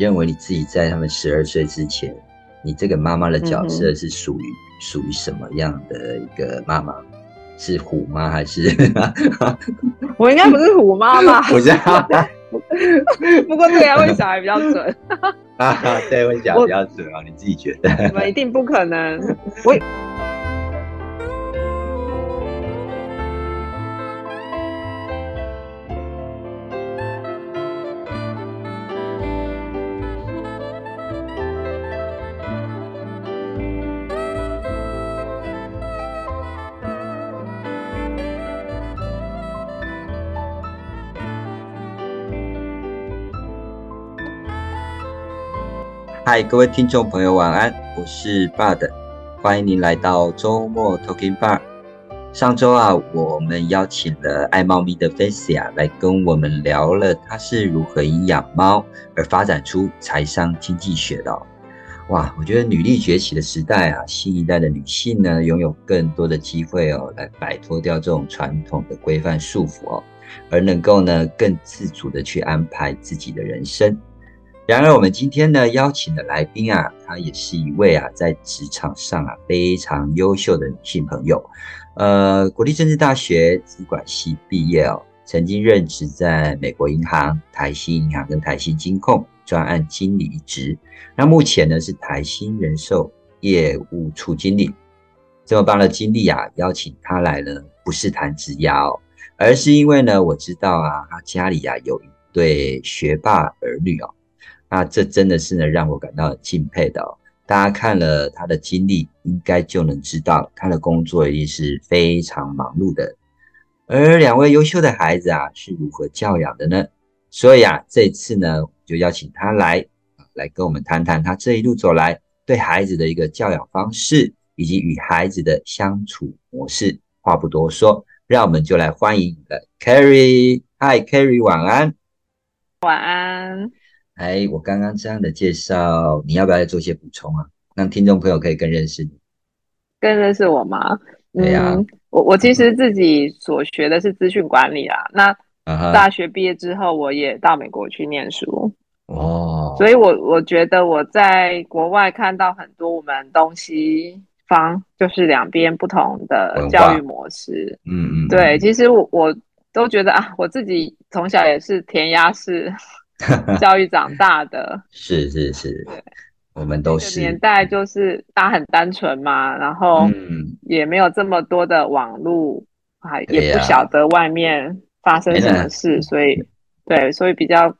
认为你自己在他们十二岁之前，你这个妈妈的角色是属于属于什么样的一个妈妈？是虎妈还是？我应该不是虎妈吧？不是。不过这个问小孩比较准。啊，对，问小孩比较准啊，你自己觉得？我们一定不可能。我。嗨，各位听众朋友，晚安，我是 Bud，欢迎您来到周末 Talking Bar。上周啊，我们邀请了爱猫咪的 Facia 来跟我们聊了她是如何以养猫而发展出财商经济学的。哇，我觉得女力崛起的时代啊，新一代的女性呢，拥有更多的机会哦，来摆脱掉这种传统的规范束缚哦，而能够呢更自主的去安排自己的人生。然而，我们今天呢邀请的来宾啊，她也是一位啊在职场上啊非常优秀的女性朋友。呃，国立政治大学资管系毕业哦，曾经任职在美国银行、台新银行跟台新金控专案经理一职。那目前呢是台新人寿业务处经理。这么棒的经历啊，邀请她来呢，不是谈职涯，而是因为呢，我知道啊，她家里啊有一对学霸儿女哦。那这真的是呢，让我感到敬佩的哦。大家看了他的经历，应该就能知道他的工作一定是非常忙碌的。而两位优秀的孩子啊，是如何教养的呢？所以啊，这次呢，就邀请他来，来跟我们谈谈他这一路走来对孩子的一个教养方式，以及与孩子的相处模式。话不多说，让我们就来欢迎你的 Carrie。Hi，Carrie，晚安。晚安。哎，我刚刚这样的介绍，你要不要再做一些补充啊？让听众朋友可以更认识你，更认识我吗？对呀，我我其实自己所学的是资讯管理啊。那大学毕业之后，我也到美国去念书哦。所以，我我觉得我在国外看到很多我们东西方就是两边不同的教育模式。嗯嗯，对，其实我我都觉得啊，我自己从小也是填鸭式。教育长大的。是是是，我们都是。年代，就是大家很单纯嘛，然后也没有这么多的网络，还也不晓得外面发生什么事，所以对，所以比较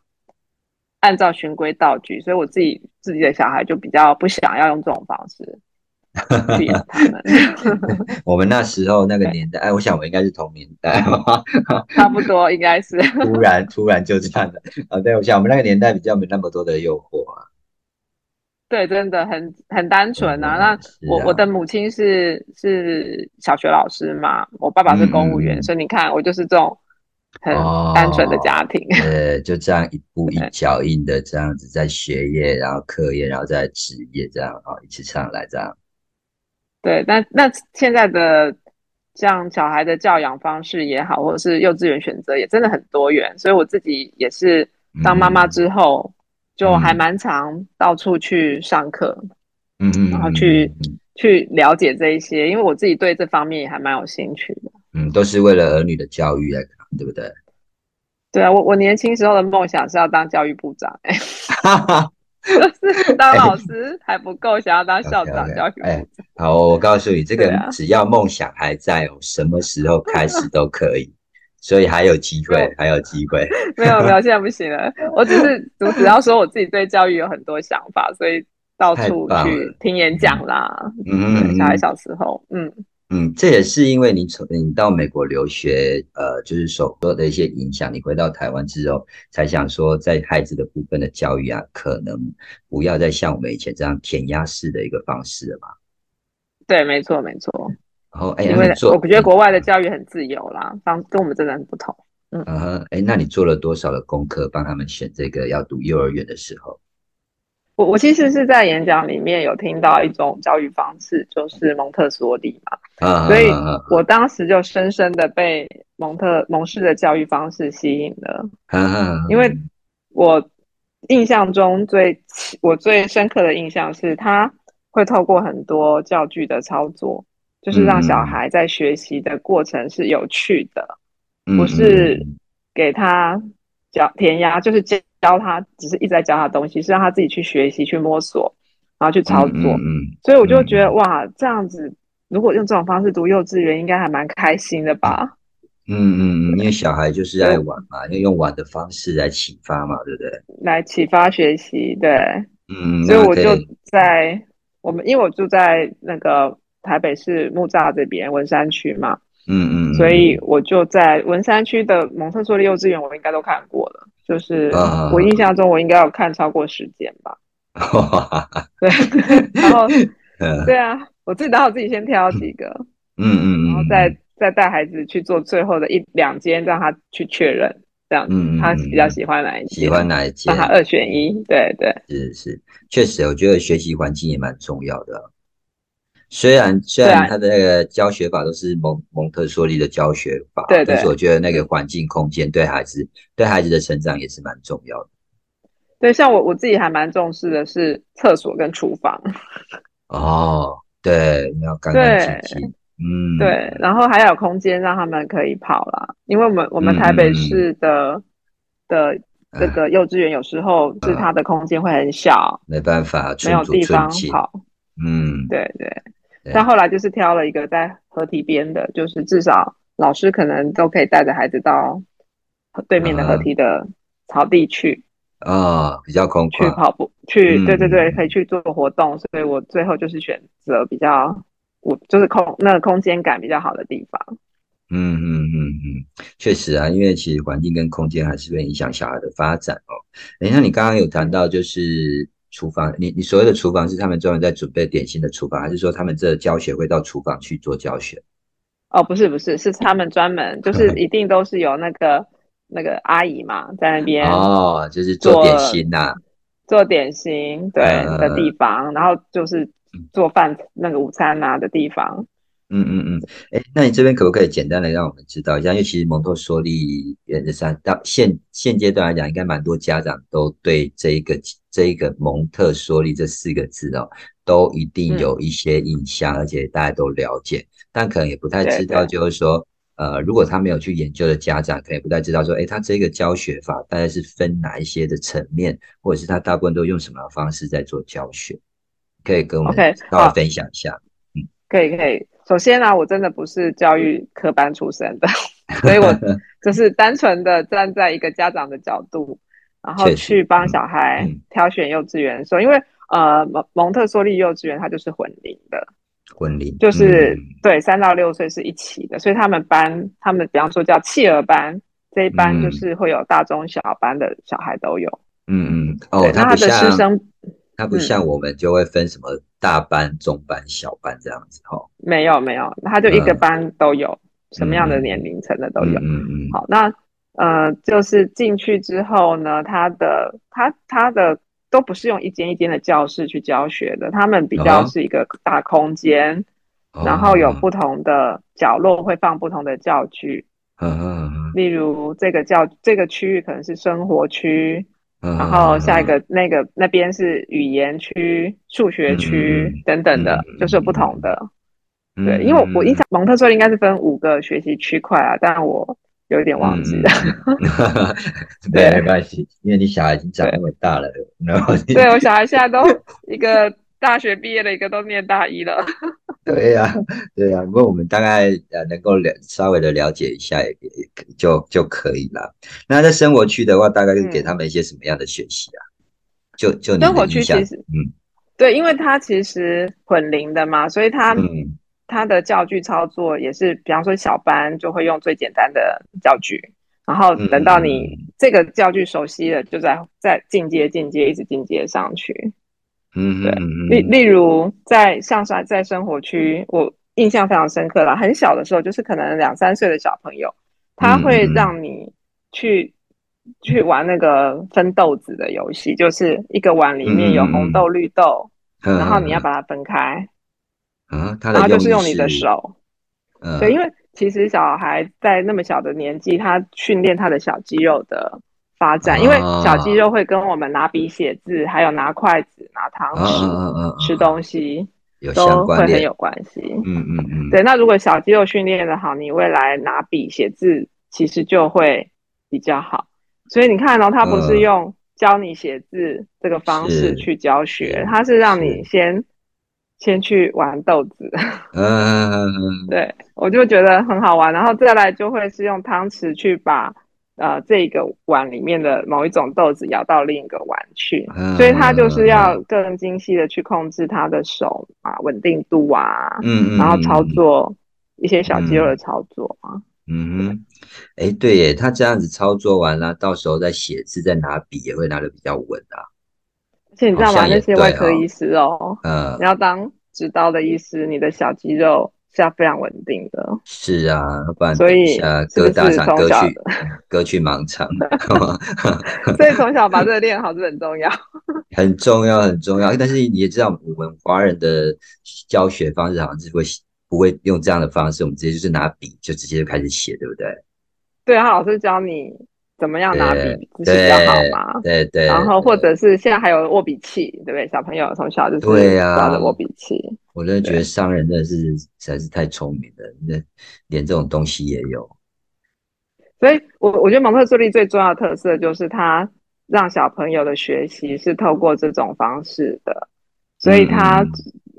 按照循规蹈矩，所以我自己自己的小孩就比较不想要用这种方式。我们那时候那个年代，哎，我想我应该是同年代，差不多应该是。突然突然就这样的啊！对，我想我们那个年代比较没那么多的诱惑啊。对，真的很很单纯啊。那我我的母亲是是小学老师嘛，我爸爸是公务员，所以你看我就是这种很单纯的家庭。呃，就这样一步一脚印的这样子，在学业，然后课业，然后在职业，这样啊，一起上来这样。对，那那现在的像小孩的教养方式也好，或者是幼稚园选择也真的很多元，所以我自己也是当妈妈之后，就还蛮常到处去上课，嗯嗯，然后去去了解这一些，因为我自己对这方面也还蛮有兴趣的。嗯，都是为了儿女的教育来看，对不对？对啊，我我年轻时候的梦想是要当教育部长，哎。就 是当老师还不够，想要当校长、教育部长。好，我告诉你，这个只要梦想还在，什么时候开始都可以，所以还有机会，还有机会。没有没有，现在不行了。我只是我只要说我自己对教育有很多想法，所以到处去听演讲啦。嗯，小孩小时候，嗯。嗯，这也是因为你从你到美国留学，呃，就是受多的一些影响。你回到台湾之后，才想说在孩子的部分的教育啊，可能不要再像我们以前这样填鸭式的一个方式了嘛。对，没错，没错。然后，哎，因为我觉得国外的教育很自由啦，方跟我们真的很不同。嗯，哎，那你做了多少的功课，帮他们选这个要读幼儿园的时候？我我其实是在演讲里面有听到一种教育方式，就是蒙特梭利嘛，所以我当时就深深的被蒙特蒙氏的教育方式吸引了，因为我印象中最我最深刻的印象是，他会透过很多教具的操作，就是让小孩在学习的过程是有趣的，不是给他教填鸭，就是教教他，只是一直在教他东西，是让他自己去学习、去摸索，然后去操作。嗯所以我就觉得哇，这样子如果用这种方式读幼稚园，应该还蛮开心的吧。嗯嗯嗯，因为小孩就是爱玩嘛，要用玩的方式来启发嘛，对不对？来启发学习，对。嗯，所以我就在我们，因为我住在那个台北市木栅这边文山区嘛，嗯嗯，所以我就在文山区的蒙特梭利幼稚园，我应该都看过了。就是我印象中，我应该有看超过十间吧。对，然后对啊，我自己然好自己先挑几个，嗯嗯，然后再。再带孩子去做最后的一两间，让他去确认，这样子，他比较喜欢哪一间？喜欢哪一间？让他二选一。对对，是是，确实，我觉得学习环境也蛮重要的。虽然虽然他的那个教学法都是蒙蒙特梭利的教学法，对但是我觉得那个环境空间对孩子对孩子的成长也是蛮重要的。对，像我我自己还蛮重视的是厕所跟厨房。哦，对，你要干干净净。嗯，对，然后还有空间让他们可以跑啦，因为我们我们台北市的的这个幼稚园有时候是它的空间会很小，没办法，没有地方跑。嗯，对对。但后来就是挑了一个在河堤边的，就是至少老师可能都可以带着孩子到对面的河堤的草地去啊，比较空去跑步去，对对对，可以去做活动。所以我最后就是选择比较。我就是空那个空间感比较好的地方。嗯嗯嗯嗯，确实啊，因为其实环境跟空间还是会影响小孩的发展哦。等一下，你刚刚有谈到就是厨房，你你所谓的厨房是他们专门在准备点心的厨房，还是说他们这教学会到厨房去做教学？哦，不是不是，是他们专门就是一定都是有那个那个阿姨嘛在那边哦，就是做点心呐，做点心对的地方，然后就是。做饭那个午餐啊的地方，嗯嗯嗯，哎，那你这边可不可以简单的让我们知道一下？因为其实蒙特梭利原则上到现现阶段来讲，应该蛮多家长都对这一个这一个蒙特梭利这四个字哦，都一定有一些印象，而且大家都了解，但可能也不太知道，就是说，呃，如果他没有去研究的家长，可能也不太知道说，哎，他这个教学法大概是分哪一些的层面，或者是他大部分都用什么方式在做教学？可以跟我们稍微分享一下，嗯，可以可以。首先呢，我真的不是教育科班出身的，所以我 就是单纯的站在一个家长的角度，然后去帮小孩挑选幼稚园。说，因为呃蒙蒙特梭利幼稚园它就是混龄的，混龄就是对三到六岁是一起的，所以他们班他们比方说叫弃儿班这一班就是会有大中小班的小孩都有，嗯嗯，哦，那他的师生。它不像我们就会分什么大班、中班、小班这样子哈，没有没有，它就一个班都有，什么样的年龄层的都有。嗯嗯。好，那呃，就是进去之后呢，他的他他的都不是用一间一间的教室去教学的，他们比较是一个大空间，然后有不同的角落会放不同的教具。嗯嗯嗯。例如这个教这个区域可能是生活区。然后下一个那个那边是语言区、数学区等等的，就是不同的。对，因为我印象蒙特梭利应该是分五个学习区块啊，但我有点忘记了。对，没关系，因为你小孩已经长那么大了，然后对我小孩现在都一个。大学毕业的一个都念大一了，对呀，对呀。不过我们大概呃能够了稍微的了解一下，也也就就可以了。那在生活区的话，大概是给他们一些什么样的学习啊？就就生活区其实，嗯，对，因为它其实混龄的嘛，所以它它的教具操作也是，比方说小班就会用最简单的教具，然后等到你这个教具熟悉了，就在在进阶进阶一直进阶上去。嗯，对，例例如在上山在生活区，我印象非常深刻了。很小的时候，就是可能两三岁的小朋友，他会让你去去玩那个分豆子的游戏，就是一个碗里面有红豆绿豆，然后你要把它分开，啊，然后就是用你的手，对，因为其实小孩在那么小的年纪，他训练他的小肌肉的发展，因为小肌肉会跟我们拿笔写字，还有拿筷子、拿汤匙吃东西，都会很有关系。嗯嗯嗯，对。那如果小肌肉训练的好，你未来拿笔写字其实就会比较好。所以你看哦，他不是用教你写字这个方式去教学，他是让你先先去玩豆子。嗯，对我就觉得很好玩，然后再来就会是用汤匙去把。呃，这个碗里面的某一种豆子舀到另一个碗去，所以他就是要更精细的去控制他的手啊，稳定度啊，嗯嗯，然后操作一些小肌肉的操作啊，嗯哼，哎，对耶，他这样子操作完了，到时候再写字、再拿笔也会拿的比较稳啊。而且你知道吗？那些外科医师哦，嗯，你要当指刀的医师，你的小肌肉。是要非常稳定的，是啊，不然所以歌大肠割去割去盲唱 所以从小把这个练好是很重要，很重要很重要。但是你也知道，我们华人的教学方式好像是会不会用这样的方式，我们直接就是拿笔就直接就开始写，对不对？对啊，老师教你。怎么样拿笔姿势比较好嘛？对对。然后或者是现在还有握笔器，对不对？小朋友从小就是对呀，抓着握笔器。我真的觉得商人真的是实在是太聪明了，那连这种东西也有。所以，我我觉得蒙特梭利最重要的特色就是他让小朋友的学习是透过这种方式的，所以他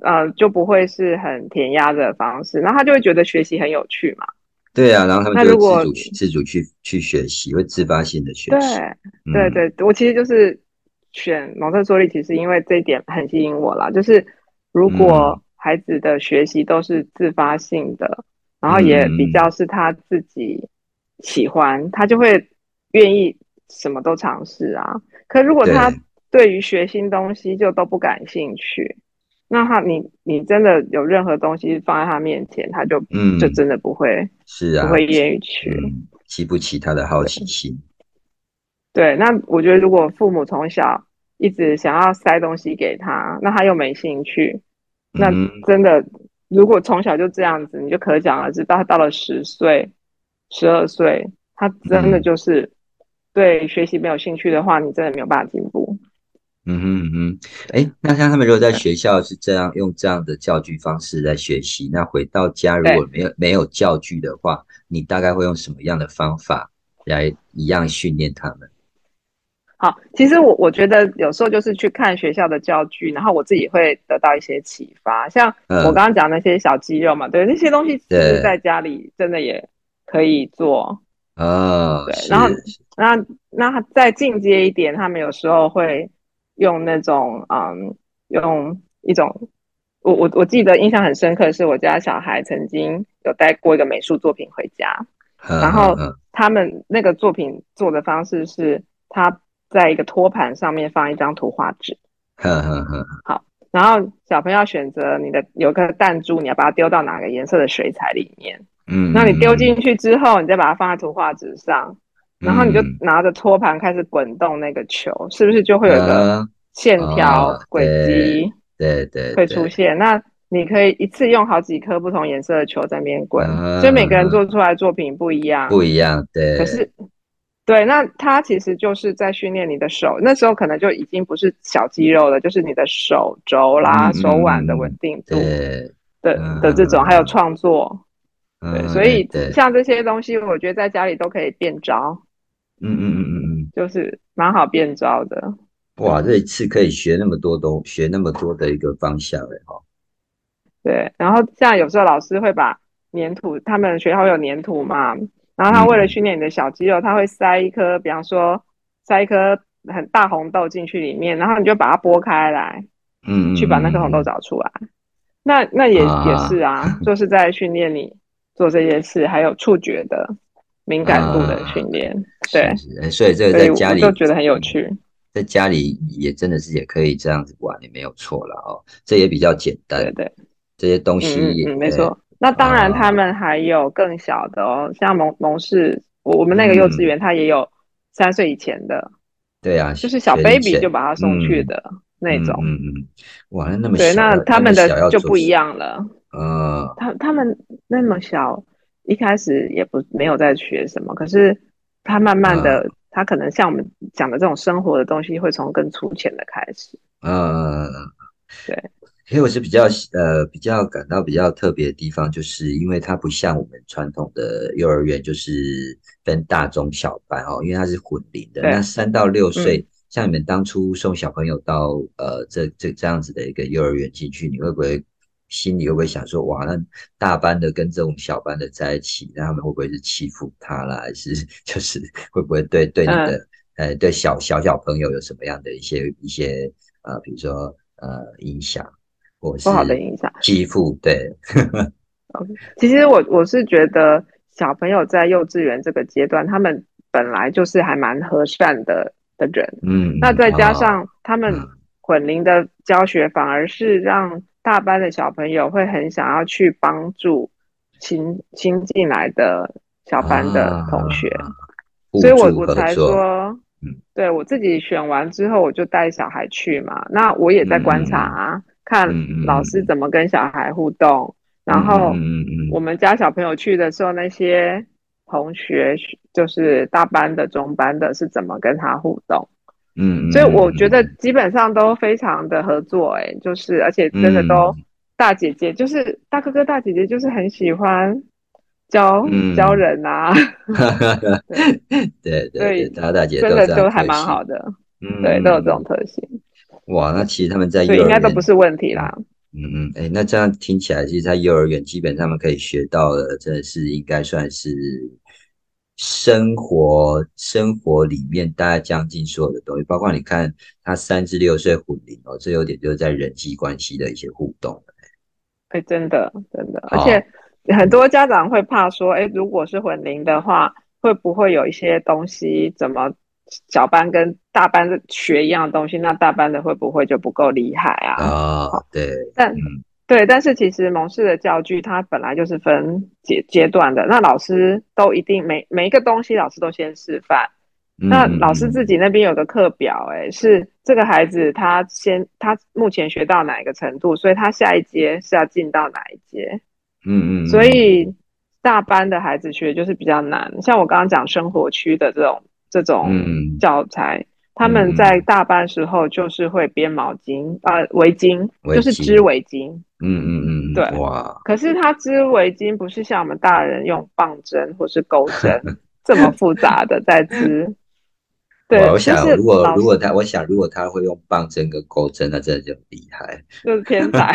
呃就不会是很填鸭的方式，然后他就会觉得学习很有趣嘛。对啊，然后他们就自主自主去去学习，会自发性的学习。对对对，我其实就是选蒙特梭利，其实因为这一点很吸引我啦。就是如果孩子的学习都是自发性的，然后也比较是他自己喜欢，他就会愿意什么都尝试啊。可如果他对于学新东西就都不感兴趣。那他，你你真的有任何东西放在他面前，他就嗯，就真的不会是啊，不会愿意去，激不起他的好奇心。对，那我觉得如果父母从小一直想要塞东西给他，那他又没兴趣，那真的如果从小就这样子，你就可想而知，到他到了十岁、十二岁，他真的就是对学习没有兴趣的话，你真的没有办法进步。嗯哼嗯哼，哎，那像他们如果在学校是这样用这样的教具方式来学习，那回到家如果没有没有教具的话，你大概会用什么样的方法来一样训练他们？好，其实我我觉得有时候就是去看学校的教具，然后我自己会得到一些启发。像我刚刚讲那些小肌肉嘛，对，那些东西其实在家里真的也可以做啊。对，然后那那再进阶一点，他们有时候会。用那种嗯，用一种，我我我记得印象很深刻，是我家小孩曾经有带过一个美术作品回家，然后他们那个作品做的方式是，他在一个托盘上面放一张图画纸，好，然后小朋友选择你的有个弹珠，你要把它丢到哪个颜色的水彩里面，嗯，那你丢进去之后，你再把它放在图画纸上。然后你就拿着托盘开始滚动那个球，是不是就会有一个线条轨迹？对对，会出现。那你可以一次用好几颗不同颜色的球在那边滚，所以每个人做出来作品不一样，不一样。对。可是，对，那它其实就是在训练你的手，那时候可能就已经不是小肌肉了，就是你的手肘啦、手腕的稳定度的的这种，还有创作。对，所以像这些东西，我觉得在家里都可以变招。嗯嗯嗯嗯嗯，就是蛮好变招的。哇，这一次可以学那么多东，学那么多的一个方向哎哈。对，然后像有时候老师会把粘土，他们学校有粘土嘛，然后他为了训练你的小肌肉，他会塞一颗，比方说塞一颗很大红豆进去里面，然后你就把它剥开来，嗯，去把那颗红豆找出来。那那也也是啊，就是在训练你做这些事，还有触觉的。敏感度的训练，对，所以这个在家里就觉得很有趣，在家里也真的是也可以这样子玩，也没有错了哦。这也比较简单，对对，这些东西嗯没错。那当然，他们还有更小的哦，像蒙蒙氏，我我们那个幼稚园，他也有三岁以前的，对啊，就是小 baby 就把他送去的那种，嗯嗯，哇，那么对，那他们的就不一样了，呃，他他们那么小。一开始也不没有在学什么，可是他慢慢的他可能像我们讲的这种生活的东西，会从更粗浅的开始。嗯，对。所以我是比较呃比较感到比较特别的地方，就是因为它不像我们传统的幼儿园，就是分大中小班哦，因为它是混龄的。那三到六岁，像你们当初送小朋友到呃这这这样子的一个幼儿园进去，你会不会心里会不会想说，哇，那大班的跟这种小班的在一起，那他们会不会是欺负他啦，还是 就是会不会对对你的呃对小小小朋友有什么样的一些一些呃比如说呃影响？不好的影响，欺负对。其实我我是觉得小朋友在幼稚园这个阶段，他们本来就是还蛮和善的的人。嗯，那再加上他们混龄的教学，反而是让大班的小朋友会很想要去帮助新新进来的小班的同学，所以我我才说，对我自己选完之后，我就带小孩去嘛。那我也在观察啊。看老师怎么跟小孩互动，然后我们家小朋友去的时候，那些同学就是大班的、中班的，是怎么跟他互动？嗯，所以我觉得基本上都非常的合作，哎，就是而且真的都大姐姐，就是大哥哥、大姐姐，就是很喜欢教教人啊。对对，大大姐真的都还蛮好的，嗯，对，都有这种特性。哇，那其实他们在幼儿园应该都不是问题啦。嗯嗯，哎，那这样听起来，其实，在幼儿园基本上他们可以学到的，真的是应该算是生活生活里面大概将近所有的东西，包括你看他三至六岁混龄哦，这有点就是在人际关系的一些互动。哎，真的真的，而且很多家长会怕说，哎，如果是混龄的话，会不会有一些东西怎么？小班跟大班的学一样的东西，那大班的会不会就不够厉害啊？啊，对，但对，但是其实蒙氏的教具它本来就是分阶阶段的，那老师都一定每每一个东西老师都先示范，那老师自己那边有个课表，哎，是这个孩子他先他目前学到哪一个程度，所以他下一阶是要进到哪一阶？嗯嗯，所以大班的孩子学就是比较难，像我刚刚讲生活区的这种。这种教材，他们在大班时候就是会编毛巾啊，围巾，就是织围巾。嗯嗯嗯，对。哇！可是他织围巾不是像我们大人用棒针或是钩针 这么复杂的在织。对，我想如果如果他，我想如果他会用棒针跟钩针，那真的就厉害，就 是天才。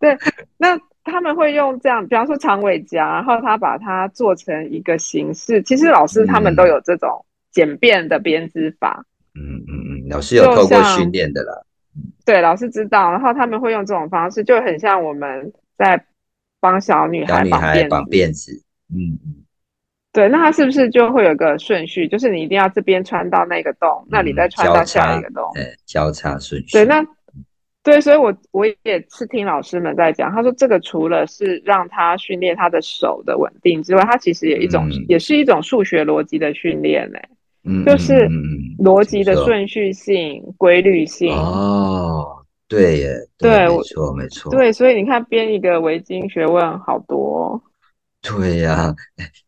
对，那。他们会用这样，比方说长尾夹，然后他把它做成一个形式。其实老师他们都有这种简便的编织法。嗯嗯嗯，老师有透过训练的啦。对，老师知道，然后他们会用这种方式，就很像我们在帮小女孩绑辫子。嗯嗯，对，那他是不是就会有个顺序？就是你一定要这边穿到那个洞，那里再穿到下一个洞，对交叉顺序。对，那。对，所以，我我也是听老师们在讲，他说这个除了是让他训练他的手的稳定之外，他其实也一种，也是一种数学逻辑的训练呢。嗯，就是逻辑的顺序性、规律性。哦，对耶，对，没错，没错。对，所以你看，编一个围巾学问好多。对呀，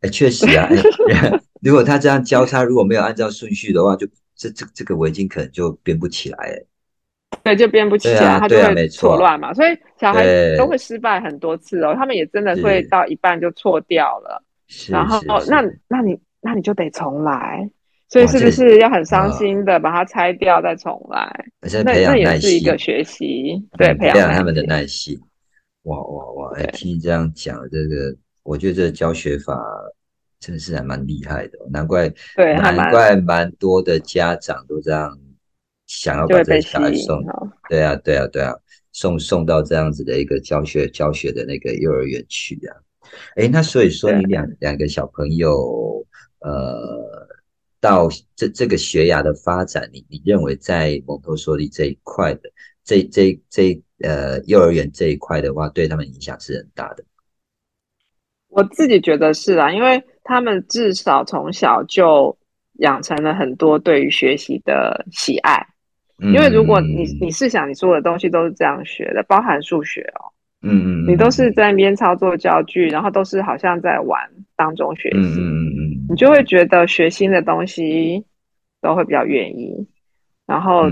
哎，确实啊，如果他这样交叉，如果没有按照顺序的话，就这这这个围巾可能就编不起来。对，就编不起来，他就会错乱嘛，所以小孩都会失败很多次哦。他们也真的会到一半就错掉了，然后那那你那你就得重来，所以是不是要很伤心的把它拆掉再重来？那那也是一个学习，对，培养他们的耐心。哇哇哇！哎，听你这样讲，这个我觉得这教学法真的是还蛮厉害的，难怪对，难怪蛮多的家长都这样。想要把这小孩送，对啊，对啊，对啊，送送到这样子的一个教学教学的那个幼儿园去啊。哎，那所以说你两两个小朋友，呃，到这这个学涯的发展，你你认为在蒙特梭利这一块的，这这这呃幼儿园这一块的话，对他们影响是很大的。我自己觉得是啊，因为他们至少从小就养成了很多对于学习的喜爱。因为如果你你试想，你所有的东西都是这样学的，包含数学哦，嗯嗯，你都是在那边操作教具，然后都是好像在玩当中学习，嗯嗯嗯你就会觉得学新的东西都会比较愿意。然后，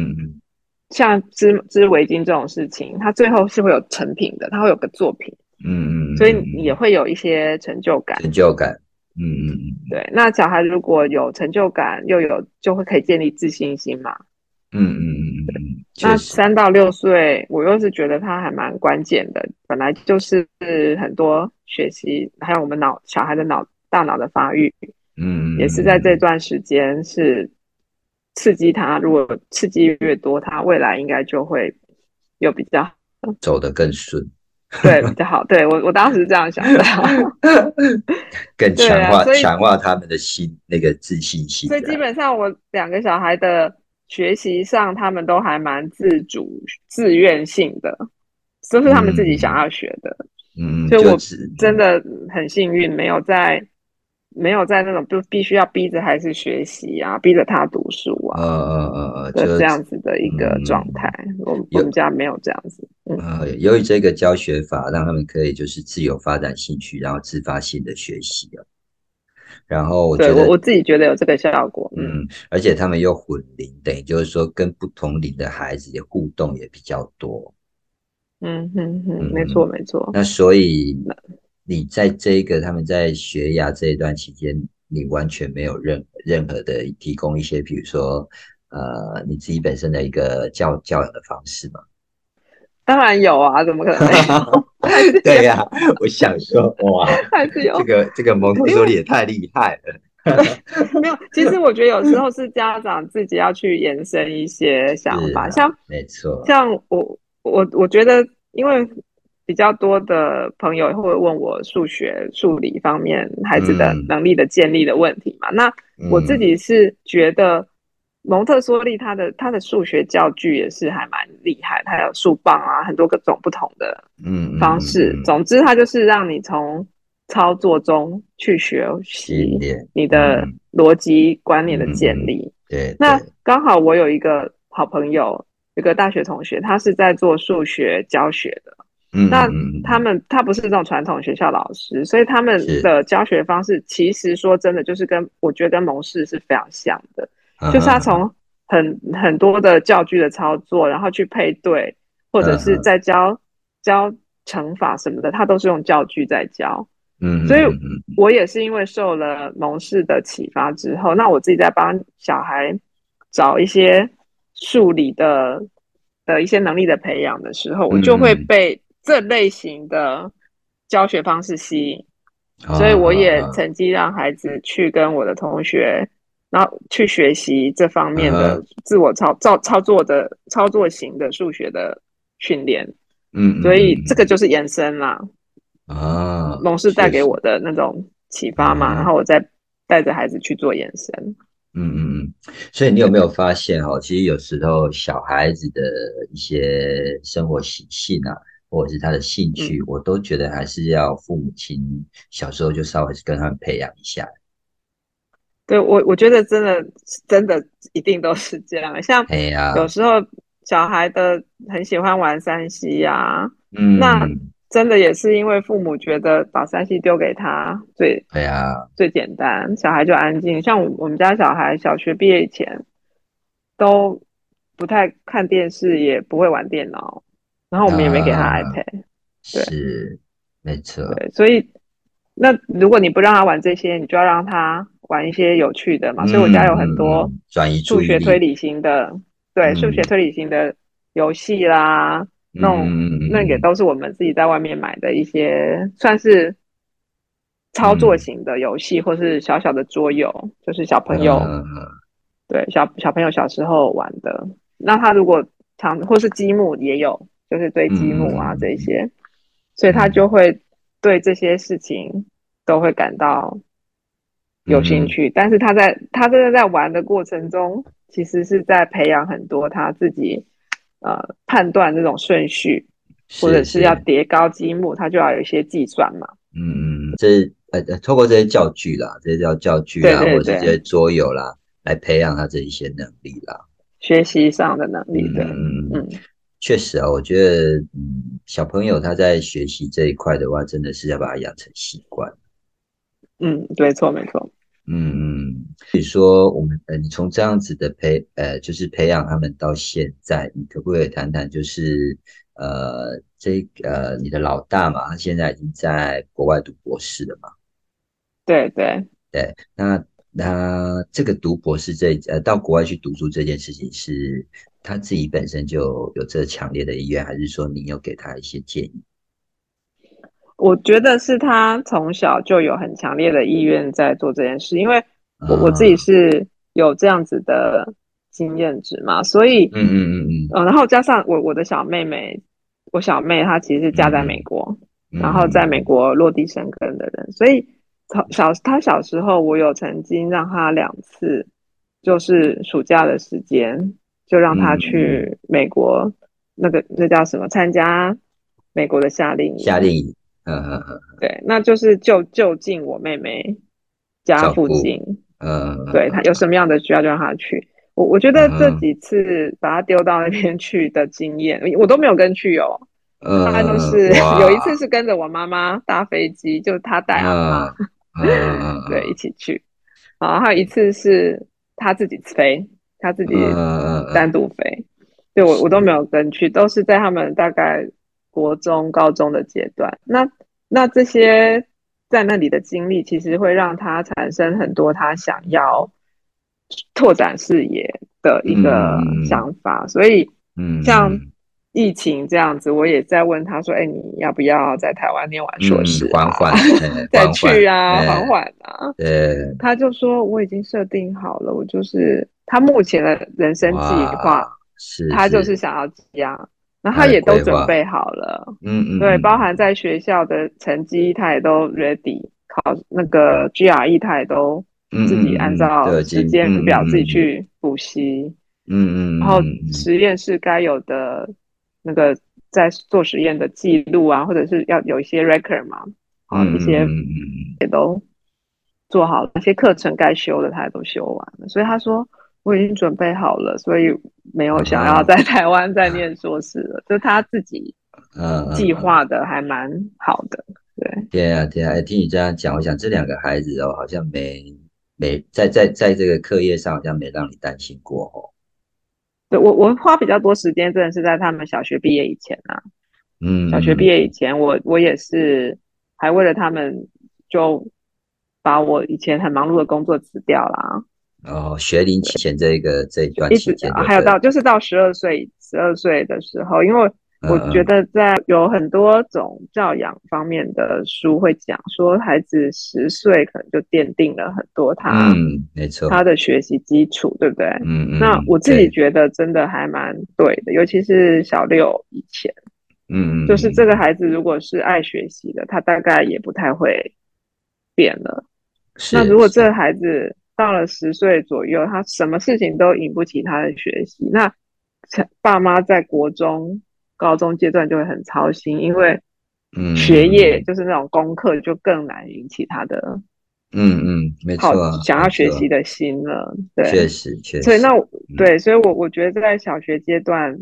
像织织围巾这种事情，它最后是会有成品的，它会有个作品。嗯嗯，所以也会有一些成就感。成就感。嗯嗯嗯。对，那小孩如果有成就感，又有就会可以建立自信心嘛。嗯嗯嗯嗯。那三到六岁，我又是觉得他还蛮关键的，本来就是很多学习，还有我们脑小孩的脑大脑的发育，嗯，也是在这段时间是刺激他。如果刺激越多，他未来应该就会有比较 走得更顺，对，比较好。对我我当时是这样想的，更强化强化他们的心那个自信心。所以基本上我两个小孩的。学习上，他们都还蛮自主、自愿性的，都是他们自己想要学的。嗯，所以我真的很幸运，没有在没有在那种就必须要逼着孩子学习啊，逼着他读书啊，呃呃呃，就这样子的一个状态。我我们家没有这样子。呃，由于这个教学法，让他们可以就是自由发展兴趣，然后自发性的学习啊。然后我觉得我自己觉得有这个效果，嗯，而且他们又混龄，等于就是说跟不同龄的孩子的互动也比较多，嗯哼哼，没错没错。那所以你在这个他们在学牙这一段期间，你完全没有任任何的提供一些，比如说呃你自己本身的一个教教养的方式吗？当然有啊，怎么可能 没有？对呀，我想说，哇，还是有这个这个蒙特梭利也太厉害了。没有，其实我觉得有时候是家长自己要去延伸一些想法，像没错，像我我我觉得，因为比较多的朋友会问我数学、数理方面孩子的能力的建立的问题嘛，那我自己是觉得。蒙特梭利他的他的数学教具也是还蛮厉害，他有数棒啊，很多各种不同的嗯方式。总之，他就是让你从操作中去学习你的逻辑观念的建立。对，那刚好我有一个好朋友，一个大学同学，他是在做数学教学的。嗯，那他们他不是这种传统学校老师，所以他们的教学方式其实说真的，就是跟我觉得跟蒙氏是非常像的。就是他从很很多的教具的操作，然后去配对，或者是在教教乘法什么的，他都是用教具在教。嗯，所以我也是因为受了蒙氏的启发之后，那我自己在帮小孩找一些数理的的一些能力的培养的时候，我就会被这类型的教学方式吸引，所以我也曾经让孩子去跟我的同学。然后去学习这方面的自我操操操作的操作型的数学的训练，嗯，所以这个就是延伸啦，啊，龙是带给我的那种启发嘛，然后我再带着孩子去做延伸，嗯嗯嗯，所以你有没有发现哈，其实有时候小孩子的一些生活习性啊，或者是他的兴趣，我都觉得还是要父母亲小时候就稍微跟他们培养一下。对我，我觉得真的，真的一定都是这样。像有时候小孩的很喜欢玩三 C 呀，嗯，那真的也是因为父母觉得把三 C 丢给他最，对呀，最简单，小孩就安静。像我们家小孩小学毕业以前都不太看电视，也不会玩电脑，然后我们也没给他 iPad，对，是没错，对，所以那如果你不让他玩这些，你就要让他。玩一些有趣的嘛，所以我家有很多数学推理型的，对数学推理型的游戏啦，那种那个都是我们自己在外面买的一些，算是操作型的游戏，或是小小的桌游，就是小朋友对小小朋友小时候玩的。那他如果常或是积木也有，就是堆积木啊这些，所以他就会对这些事情都会感到。有兴趣，但是他在他真的在玩的过程中，其实是在培养很多他自己呃判断这种顺序，或者是要叠高积木，他就要有一些计算嘛。嗯嗯，这呃透过这些教具啦，这些叫教具啦，或者这些桌游啦，来培养他这一些能力啦，学习上的能力的。嗯。嗯，确实啊，我觉得嗯小朋友他在学习这一块的话，真的是要把它养成习惯。嗯，没错没错。嗯嗯，所以说我们呃，你从这样子的培呃，就是培养他们到现在，你可不可以谈谈，就是呃，这呃，你的老大嘛，他现在已经在国外读博士了嘛？对对对，那那这个读博士这呃，到国外去读书这件事情，是他自己本身就有这强烈的意愿，还是说你有给他一些建议？我觉得是他从小就有很强烈的意愿在做这件事，因为我我自己是有这样子的经验值嘛，所以嗯嗯嗯嗯，然后加上我我的小妹妹，我小妹她其实是嫁在美国，然后在美国落地生根的人，所以小她小时候我有曾经让她两次，就是暑假的时间就让他去美国那个那叫什么参加美国的夏令营，夏令营。嗯嗯嗯，对，那就是就就近我妹妹家附近，嗯，对他有什么样的需要就让他去。我我觉得这几次把他丢到那边去的经验，我都没有跟去哦，他都是 有一次是跟着我妈妈搭飞机，就他带阿妈，对，一起去。啊，还有一次是他自己飞，他自己单独飞，对我我都没有跟去，都是在他们大概。国中、高中的阶段，那那这些在那里的经历，其实会让他产生很多他想要拓展视野的一个想法。所以，嗯，像疫情这样子，我也在问他说：“哎，你要不要在台湾念完硕士，缓缓 再去啊？缓缓啊？”对，他就说：“我已经设定好了，我就是他目前的人生计划，是他就是想要这样。”那他也都准备好了，嗯嗯，对，包含在学校的成绩，他也都 ready，考那个 GRE，他也都自己按照时间表自己去补习，嗯嗯，然后实验室该有的那个在做实验的记录啊，或者是要有一些 record 嘛，啊，一些也都做好，那些课程该修的他也都修完了，所以他说。我已经准备好了，所以没有想要在台湾再念硕士了。就他自己，计划的还蛮好的。对，对啊，对啊。听你这样讲，我想这两个孩子哦，好像没没在在在这个课业上，好像没让你担心过哦。对我，我花比较多时间，真的是在他们小学毕业以前啊。嗯，小学毕业以前，我我也是还为了他们，就把我以前很忙碌的工作辞掉了。哦，学龄前这个这一段时间，还有到就是到十二岁，十二岁的时候，因为我觉得在有很多种教养方面的书会讲说，孩子十岁可能就奠定了很多他，嗯，没错，他的学习基础，对不对？嗯嗯。那我自己觉得真的还蛮对的，尤其是小六以前，嗯嗯，就是这个孩子如果是爱学习的，他大概也不太会变了。那如果这个孩子，到了十岁左右，他什么事情都引不起他的学习。那爸妈在国中、高中阶段就会很操心，因为学业就是那种功课就更难引起他的嗯嗯，没错，想要学习的心了。对，确实确实。所以那对，所以我我觉得在小学阶段，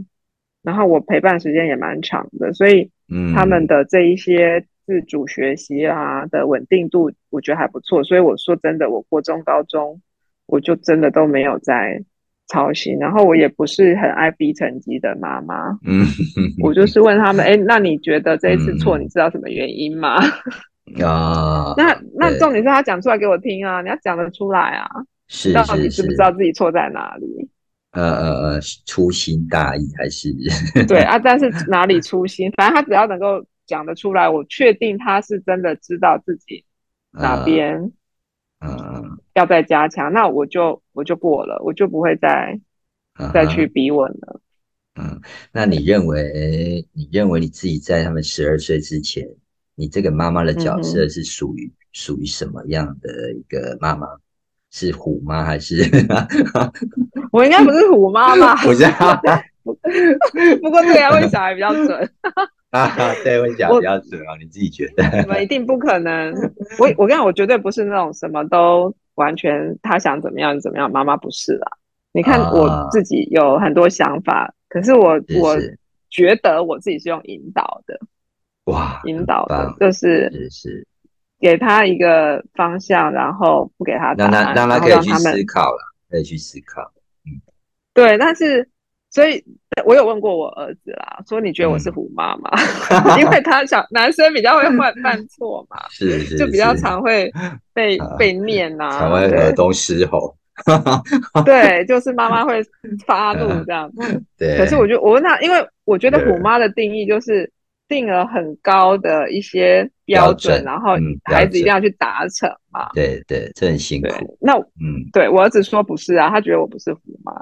然后我陪伴时间也蛮长的，所以他们的这一些。自主学习啊的稳定度，我觉得还不错。所以我说真的，我国中、高中，我就真的都没有在操心。然后我也不是很爱逼成绩的妈妈。嗯，我就是问他们：哎，那你觉得这一次错，你知道什么原因吗？啊，那那重点是他讲出来给我听啊！你要讲得出来啊！是到底知不知道自己错在哪里？呃呃呃，粗心大意还是？对啊，但是哪里粗心？反正他只要能够。讲得出来，我确定他是真的知道自己哪边，嗯，要再加强，那我就我就过了，我就不会再再去逼问了。嗯，那你认为你认为你自己在他们十二岁之前，你这个妈妈的角色是属于属于什么样的一个妈妈？是虎妈还是？我应该不是虎妈吧？不是，不过这个要问小孩比较准。啊，对，我讲比较准啊，你自己觉得？你们一定不可能。我我跟你讲，我绝对不是那种什么都完全他想怎么样怎么样。妈妈不是啦，你看我自己有很多想法，可是我我觉得我自己是用引导的。哇，引导的，就是是给他一个方向，然后不给他让他让他可以去思考了，可以去思考。嗯，对，但是。所以，我有问过我儿子啦，说你觉得我是虎妈吗？因为他小男生比较会犯犯错嘛，是是，就比较常会被被念呐，常会耳东狮吼。对，就是妈妈会发怒这样。对。可是我就我问他，因为我觉得虎妈的定义就是定了很高的一些标准，然后孩子一定要去达成嘛。对对，这很辛苦。那嗯，对我儿子说不是啊，他觉得我不是虎妈。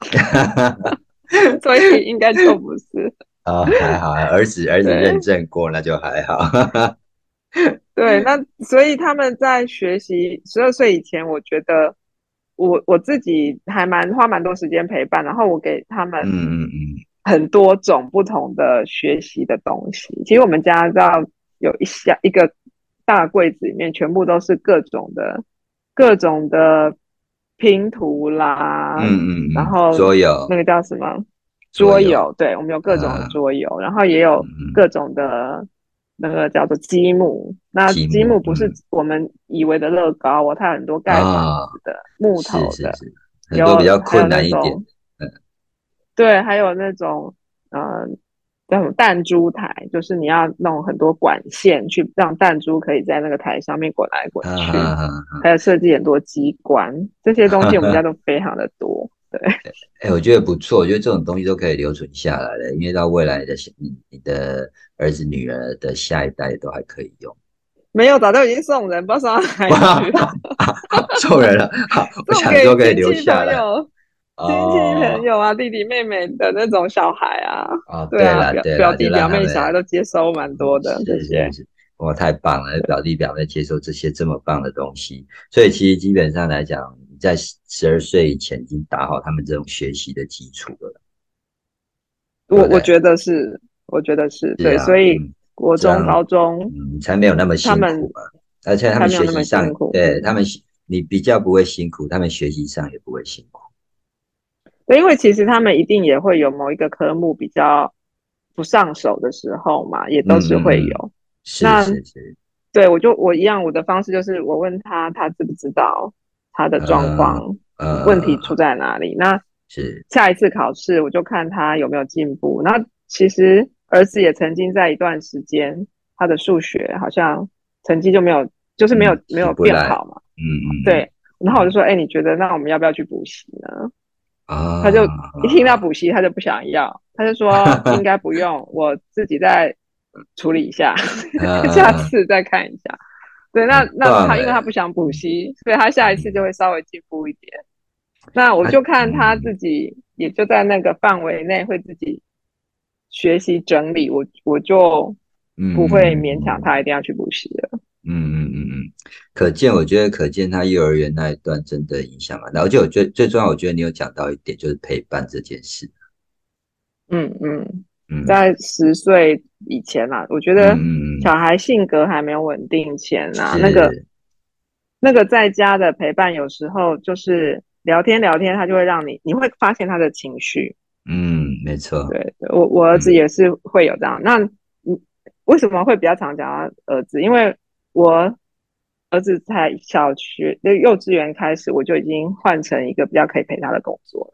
所以应该就不是啊，还好，儿子儿子认证过，那就还好。对，那所以他们在学习十二岁以前，我觉得我我自己还蛮花蛮多时间陪伴，然后我给他们嗯嗯嗯很多种不同的学习的东西。其实我们家知道有一箱一个大柜子里面，全部都是各种的各种的。拼图啦，嗯嗯，然后桌游那个叫什么桌游？对，我们有各种桌游，然后也有各种的那个叫做积木。那积木不是我们以为的乐高，我它很多盖房子的木头的，有比较困难一点。嗯，对，还有那种嗯。叫什么弹珠台？就是你要弄很多管线去让弹珠可以在那个台上面滚来滚去，还有设计很多机关，这些东西我们家 都非常的多。对，哎，我觉得不错，我觉得这种东西都可以留存下来的，因为到未来的你你的儿子女儿的下一代都还可以用。没有，早就已经送人，不知道送哪里去了。送人了，我想都可以留下来。亲戚朋友啊，弟弟妹妹的那种小孩啊，啊，对啊，表表弟表妹小孩都接收蛮多的谢谢，哇，太棒了！表弟表妹接受这些这么棒的东西，所以其实基本上来讲，在十二岁以前已经打好他们这种学习的基础了。我我觉得是，我觉得是对，所以国中、高中嗯才没有那么辛苦嘛，而且他们学习上，对他们你比较不会辛苦，他们学习上也不会辛苦。因为其实他们一定也会有某一个科目比较不上手的时候嘛，也都是会有。那是是。对，我就我一样，我的方式就是我问他，他知不知道他的状况，问题出在哪里？那是下一次考试，我就看他有没有进步。那其实儿子也曾经在一段时间，他的数学好像成绩就没有，就是没有没有变好嘛。嗯嗯。对，然后我就说，哎，你觉得那我们要不要去补习呢？他就一听到补习，他就不想要，他就说 应该不用，我自己再处理一下，下次再看一下。对，那那他因为他不想补习，所以他下一次就会稍微进步一点。那我就看他自己，也就在那个范围内会自己学习整理，我我就不会勉强他一定要去补习了。嗯嗯嗯嗯，可见，我觉得可见他幼儿园那一段真的影响蛮大。而且我觉得最重要，我觉得你有讲到一点，就是陪伴这件事。嗯嗯嗯，在十岁以前啊，我觉得小孩性格还没有稳定前啊，那个那个在家的陪伴，有时候就是聊天聊天，他就会让你你会发现他的情绪。嗯，没错。对，我我儿子也是会有这样。那你为什么会比较常讲儿子？因为我儿子才小学，就幼稚园开始，我就已经换成一个比较可以陪他的工作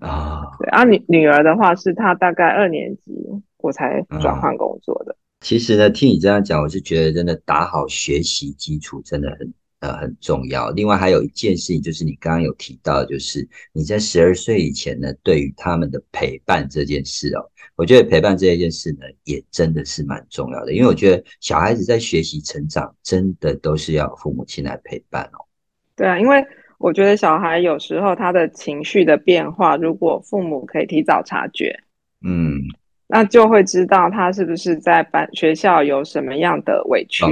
了啊。对，啊，女女儿的话，是她大概二年级，我才转换工作的。其实呢，听你这样讲，我是觉得真的打好学习基础真的很。呃，很重要。另外还有一件事情，就是你刚刚有提到，就是你在十二岁以前呢，对于他们的陪伴这件事哦，我觉得陪伴这一件事呢，也真的是蛮重要的。因为我觉得小孩子在学习成长，真的都是要父母亲来陪伴哦。对啊，因为我觉得小孩有时候他的情绪的变化，如果父母可以提早察觉，嗯。那就会知道他是不是在班学校有什么样的委屈，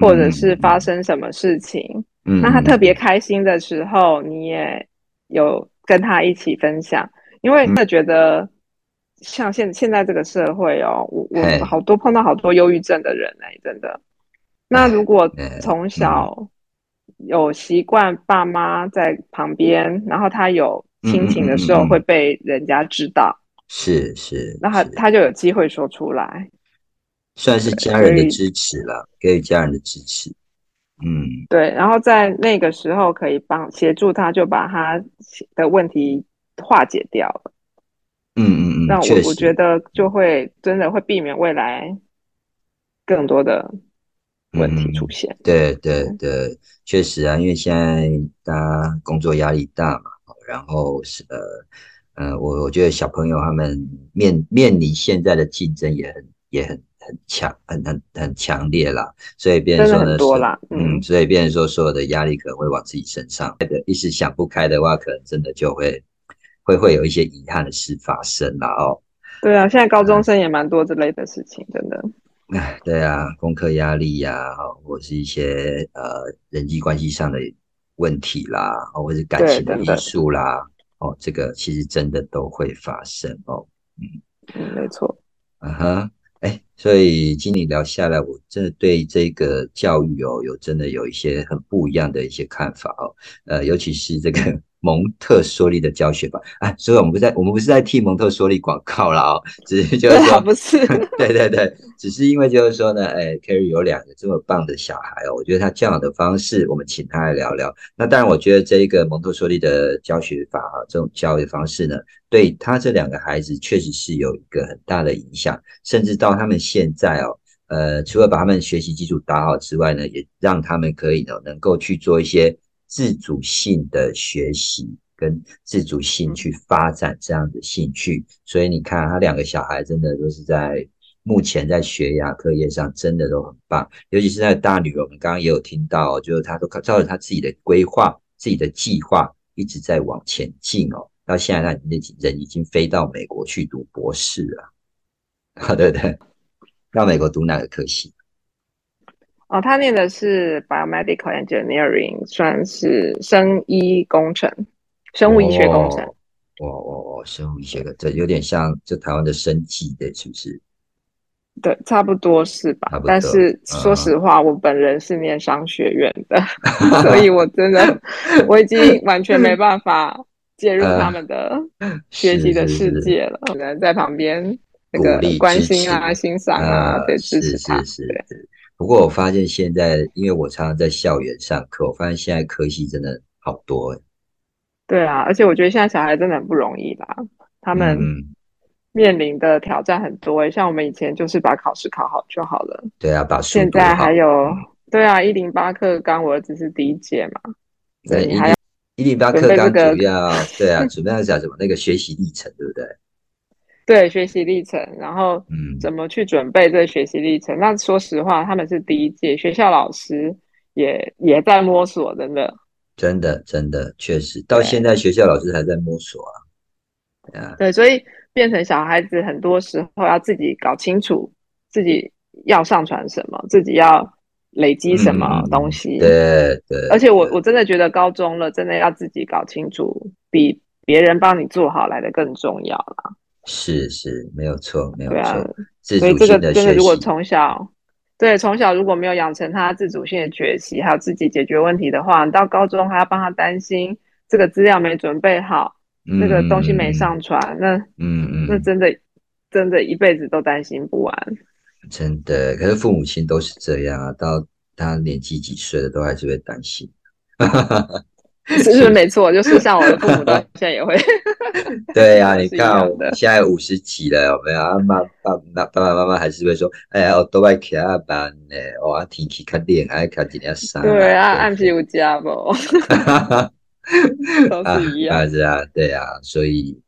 或者是发生什么事情。那他特别开心的时候，你也有跟他一起分享，因为他觉得像现现在这个社会哦，我我好多碰到好多忧郁症的人哎，真的。那如果从小有习惯爸妈在旁边，然后他有亲情的时候会被人家知道。是是，那他他就有机会说出来。算是家人的支持了，给予家人的支持。嗯，对，然后在那个时候可以帮协助他，就把他的问题化解掉了。嗯嗯嗯，那我我觉得就会真的会避免未来更多的问题出现。对对对，确实啊，因为现在大家工作压力大嘛，然后是呃呃，我我觉得小朋友他们面面临现在的竞争也很也很。很强，很很很强烈啦，所以变成说呢，嗯，所以变成说所有的压力可能会往自己身上，一时想不开的话，可能真的就会会会有一些遗憾的事发生了哦。对啊，现在高中生也蛮多这类的事情，真的。哎，对啊，功课压力呀，或是一些呃人际关系上的问题啦，或者是感情的因素啦，哦，这个其实真的都会发生哦。嗯嗯，没错。啊哈。哎，所以经理聊下来，我真的对这个教育哦，有真的有一些很不一样的一些看法哦。呃，尤其是这个蒙特梭利的教学法，啊，所以我们不在，我们不是在替蒙特梭利广告了哦，只是就是说，不是，对对对，只是因为就是说呢，哎，Kerry 有两个这么棒的小孩哦，我觉得他教养的方式，我们请他来聊聊。那当然，我觉得这一个蒙特梭利的教学法啊，这种教育方式呢。对他这两个孩子确实是有一个很大的影响，甚至到他们现在哦，呃，除了把他们学习基础打好之外呢，也让他们可以呢能够去做一些自主性的学习跟自主性去发展这样的兴趣。所以你看，他两个小孩真的都是在目前在学牙课业上真的都很棒，尤其是在大女儿，我们刚刚也有听到，就是她都照着她自己的规划、自己的计划一直在往前进哦。到现在，他那人已经飞到美国去读博士了，啊，对对，到美国读哪个科系？哦，他念的是 biomedical engineering，算是生医工程，生物医学工程。哦哦哦，生物医学的，这有点像就台湾的生技的，是不是？对，差不多是吧？但是说实话，我本人是念商学院的，所以我真的 我已经完全没办法。介入他们的学习的世界了，可能在旁边那个关心啊、欣赏啊，对，支持他。对。不过我发现现在，因为我常常在校园上课，我发现现在科系真的好多。对啊，而且我觉得现在小孩真的很不容易啦，他们面临的挑战很多。像我们以前就是把考试考好就好了。对啊，把现在还有对啊，一零八课纲我儿子是第一届嘛，对，你还要。一零八课纲主要对啊，主要讲什么？那个学习历程，对不对？对，学习历程，然后嗯，怎么去准备这个学习历程？那说实话，他们是第一届，学校老师也也在摸索，真的，真的，真的，确实，到现在学校老师还在摸索啊。对啊，对，所以变成小孩子很多时候要自己搞清楚自己要上传什么，自己要。累积什么东西？对对，而且我我真的觉得高中了，真的要自己搞清楚，比别人帮你做好来的更重要啦。是是，没有错，没有错。所以这个真的，如果从小对从小如果没有养成他自主性的学习，还有自己解决问题的话，到高中还要帮他担心这个资料没准备好，那个东西没上传，那嗯嗯，那真的真的一辈子都担心不完。真的，可是父母亲都是这样啊，到他年纪几岁了，都还是会担心。是是没错，就是像我的父母，现在也会。对呀，你看，现在五十几了，有没有？妈爸爸爸爸妈妈还是会说：“哎呀，我都爱看班呢，我天气看电影，爱看几点啥？”对啊，按屁股加不？都是一样。是啊，对啊，所以。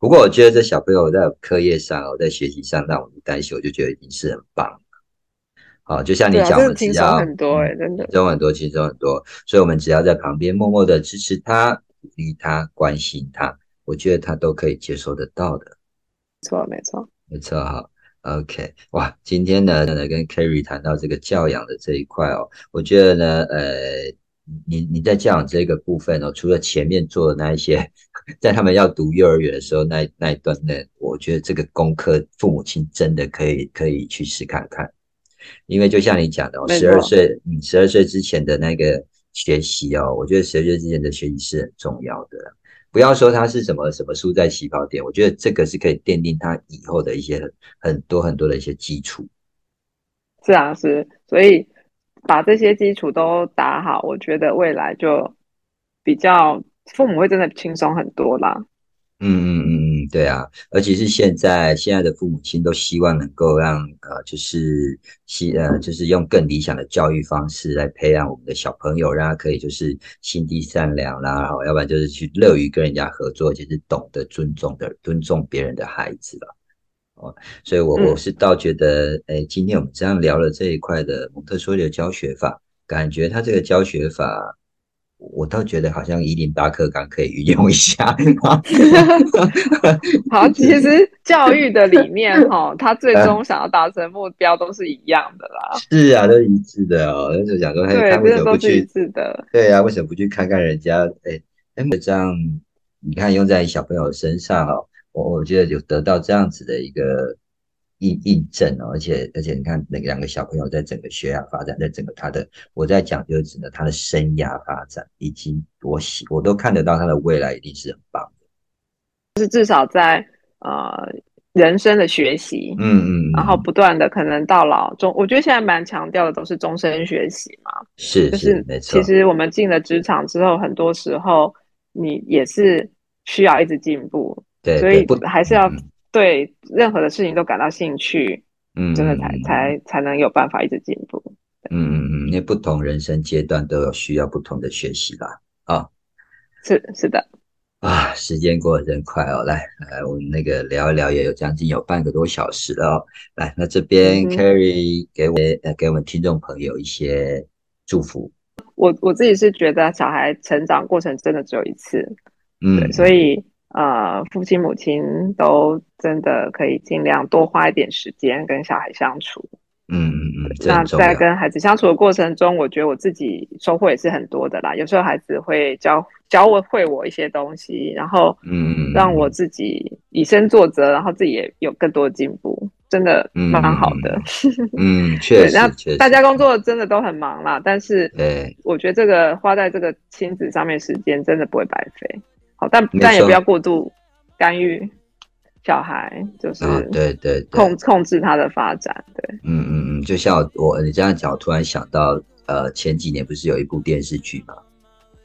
不过我觉得这小朋友在课业上哦，在学习上让我们担心，我就觉得已经是很棒。好，就像你讲，我们只要很多哎，真的轻松很多，轻松很多。所以，我们只要在旁边默默的支持他、鼓励他、关心他，我觉得他都可以接受得到的。错，没错，没错。哈 OK，哇，今天呢，跟 Kerry 谈到这个教养的这一块哦，我觉得呢，呃。你你在教养这个部分哦，除了前面做的那一些，在他们要读幼儿园的时候那那一段呢，我觉得这个功课父母亲真的可以可以去试看看，因为就像你讲的哦，十二岁你十二岁之前的那个学习哦，我觉得十二岁之前的学习是很重要的，不要说他是什么什么输在起跑点，我觉得这个是可以奠定他以后的一些很多很多的一些基础。是啊，是，所以把这些基础都打好，我觉得未来就比较父母会真的轻松很多啦。嗯嗯嗯嗯，对啊，而且是现在现在的父母亲都希望能够让呃，就是希呃，就是用更理想的教育方式来培养我们的小朋友，让他可以就是心地善良啦，然后要不然就是去乐于跟人家合作，就是懂得尊重的尊重别人的孩子了。哦，所以我我是倒觉得，哎，今天我们这样聊了这一块的蒙特梭利的教学法，感觉他这个教学法。我倒觉得好像一零八课纲可以运用一下。好，其实 教育的理念哈，他最终想要达成目标都是一样的啦。是啊，都是一致的哦。就是想说，他他为什么不去？一致的。对啊，为什么不去看看人家？哎哎，这样你看用在小朋友身上哦，我我觉得有得到这样子的一个。印印证哦，而且而且你看那两个小朋友在整个学涯发展，在整个他的我在讲就是指的他的生涯发展，以及我喜我都看得到他的未来一定是很棒的，就是至少在呃人生的学习，嗯嗯，然后不断的可能到老中，我觉得现在蛮强调的都是终身学习嘛，是就是没错。其实我们进了职场之后，很多时候你也是需要一直进步，对，所以还是要。对任何的事情都感到兴趣，嗯，真的才才才能有办法一直进步。嗯嗯嗯，因为不同人生阶段都有需要不同的学习啦。啊，是是的。啊，时间过得真快哦。来来，我们那个聊一聊，也有将近有半个多小时了哦。来，那这边 Carrie 给我呃给我们听众朋友一些祝福。我我自己是觉得小孩成长过程真的只有一次，嗯，所以。呃，父亲母亲都真的可以尽量多花一点时间跟小孩相处。嗯嗯嗯。那在跟孩子相处的过程中，我觉得我自己收获也是很多的啦。有时候孩子会教教我会我一些东西，然后嗯让我自己以身作则，然后自己也有更多的进步，真的蛮好的。嗯，确实。那大家工作真的都很忙啦，但是我觉得这个花在这个亲子上面时间真的不会白费。但但也不要过度干预小孩，就是对对控控制他的发展。对，嗯嗯嗯，就像我你这样讲，我突然想到，呃，前几年不是有一部电视剧吗？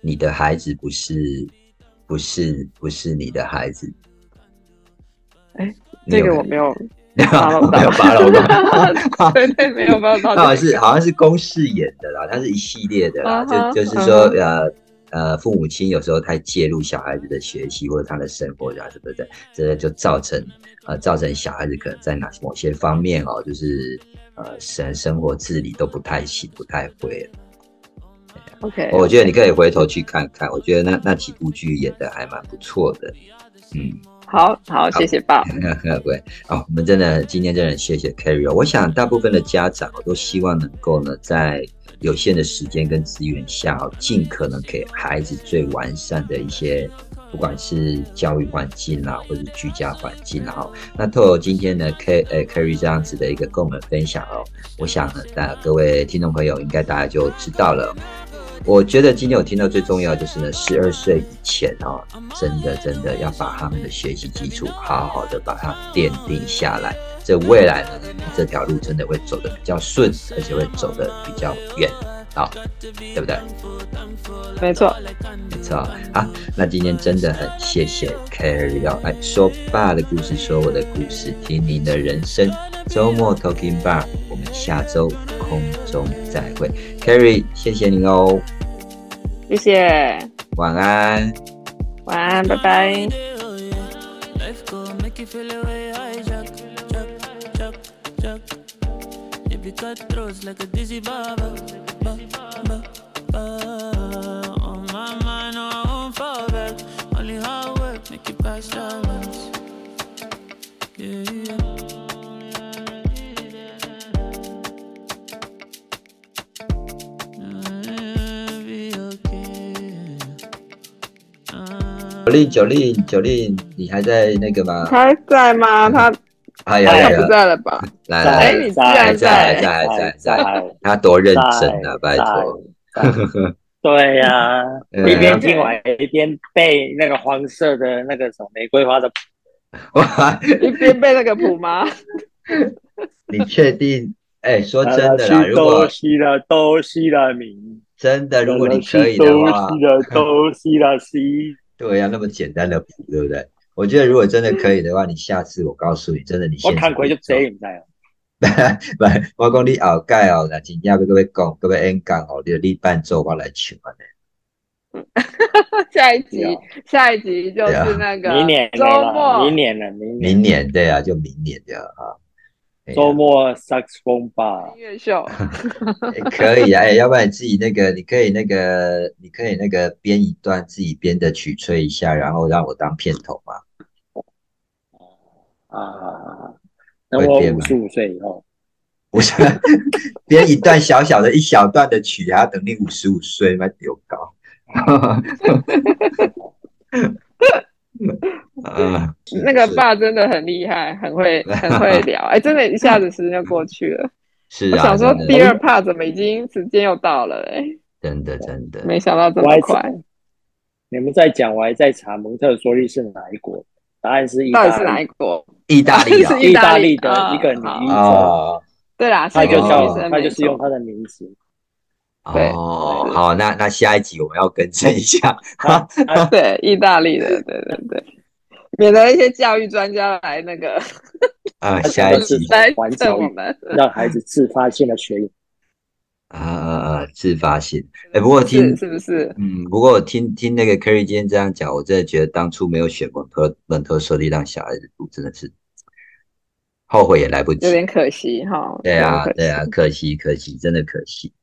你的孩子不是不是不是你的孩子。哎，这个我没有没 有没有发了到，对对，没有发到。好像是好像是公式演的啦，它是一系列的啦，就就是说呃。呃，父母亲有时候太介入小孩子的学习或者他的生活啊什么的，这就造成呃造成小孩子可能在哪某些方面哦，就是呃生生活自理都不太行，不太会。OK，我觉得你可以回头去看看，我觉得那那几部剧演的还蛮不错的。嗯，好好，谢谢爸。对，哦，我们真的今天真的谢谢 Carry。我想大部分的家长都希望能够呢在。有限的时间跟资源下，尽可能给孩子最完善的一些，不管是教育环境啦，或者居家环境啦。哈，那透过今天呢，K 呃 Carry 这样子的一个跟我们分享哦，我想呢，那各位听众朋友应该大家就知道了。我觉得今天我听到最重要就是呢，十二岁以前哦，真的真的要把他们的学习基础好好的把它奠定下来。这未来呢，这条路真的会走得比较顺，而且会走得比较远，好，对不对？没错，没错。好，那今天真的很谢谢 Carrie 要来说爸的故事，说我的故事，听您的人生。周末 Talking Bar，我们下周空中再会。Carrie，谢谢你哦，谢谢，晚安，晚安，拜拜。be cutthroats like a dizzy baba. Ba, ba, ba. On my mind, no, I won't fall back. Only hard work make you pass balance. Yeah, yeah. Jolin Jolin Jolin，你还在那个吗？还在吗？他 哎呀，不在了吧？来来，你在在在在在，他多认真啊！拜托，对呀，一边听完一边背那个黄色的那个什么玫瑰花的谱，一边背那个谱吗？你确定哎，说真的啦，如果都西了都西了名，真的，如果你可以的话，都西了都西了西，对呀，那么简单的谱，对不对？我觉得如果真的可以的话，你下次我告诉你，真的你我看过就这样在哦。不，我讲你后盖哦，那真正要各位讲，各位演讲哦，你你伴奏我来唱呢。下一集，下一集就是那个明年周末，明年了，明明年对啊，就明年的啊。周末萨克斯风吧，音乐秀 可以啊，哎，要不然你自己那个，你可以那个，你可以那个编一段自己编的曲吹一下，然后让我当片头嘛。啊，等我五十五岁以后，我是编一段小小的一小段的曲，还要等你五十五岁那丢高。啊，那个爸真的很厉害，很会 很会聊，哎，真的，一下子时间就过去了。是啊，我想说第二 part 怎么已经时间又到了？哎，真的真的，没想到这么快。你们在讲，我还在查蒙特梭利是哪一国？答案是意大利，是哪一国？意大利，是意大利的一个女医生。对啦，他就叫他就是用他的名字。哦，好，那那下一集我们要更正一下。对，意大利的，对对对，免得一些教育专家来那个啊，下一集来完成我们，让孩子自发性的学习。啊啊啊！自发性。哎，不过听是不是？嗯，不过我听听那个 Kerry 今天这样讲，我真的觉得当初没有选蒙特蒙特梭利让小孩子读，真的是后悔也来不及，有点可惜哈。对啊，对啊，可惜可惜，真的可惜。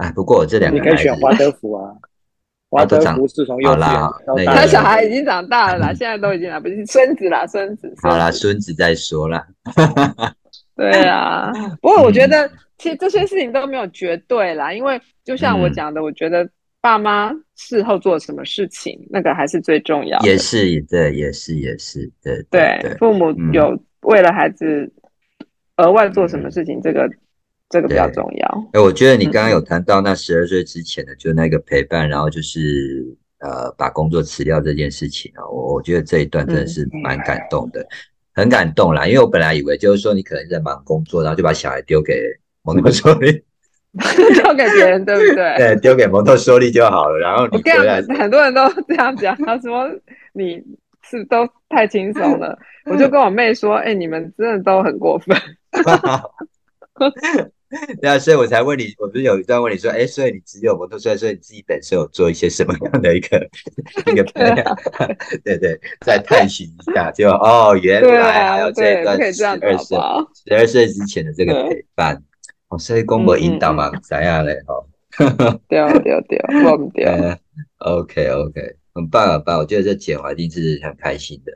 哎，不过我这两个你可以选华德福啊，华德福是从幼稚园，他小孩已经长大了啦，现在都已经来不及，孙子啦，孙子。好啦，孙子再说啦。对啊，不过我觉得其实这些事情都没有绝对啦，因为就像我讲的，我觉得爸妈事后做什么事情，那个还是最重要。也是，对，也是，也是，对，对，父母有为了孩子额外做什么事情，这个。这个比较重要。哎，我觉得你刚刚有谈到那十二岁之前的，就那个陪伴，然后就是呃把工作辞掉这件事情啊，我我觉得这一段真的是蛮感动的，很感动啦。因为我本来以为就是说你可能在忙工作，然后就把小孩丢给蒙特梭利，丢给别人，对不对？对，丢给蒙特梭利就好了。然后你回来，很多人都这样讲，他说你是都太轻松了。我就跟我妹说，哎，你们真的都很过分。对啊，所以我才问你，我不是有一段问你说，哎，所以你只有摩托车，所以你自己本身有做一些什么样的一个一个培养？对对，再探寻一下，就哦，原来还有这一段十二岁十二岁之前的这个陪伴，哦，所以公婆引导嘛，怎样嘞？哦，对对对，忘掉。OK OK，很棒很棒，我觉得这剪完一定是很开心的。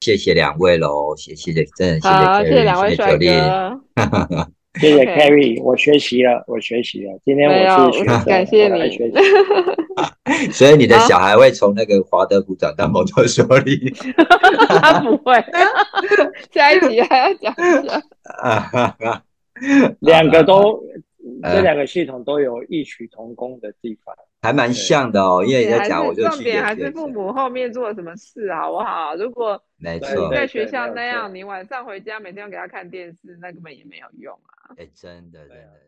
谢谢两位喽，谢谢真的谢谢谢谢两位帅哥。谢谢 Carrie，我学习了，我学习了。今天我是学生，感谢你。所以你的小孩会从那个华德福长到摩托手里？他不会。下一集还要讲一下。两个都，这两个系统都有异曲同工的地方，还蛮像的哦。因为在讲，我就重点还是父母后面做了什么事，好不好？如果没错，在学校那样，你晚上回家每天要给他看电视，那根本也没有用啊。哎，真的，真的。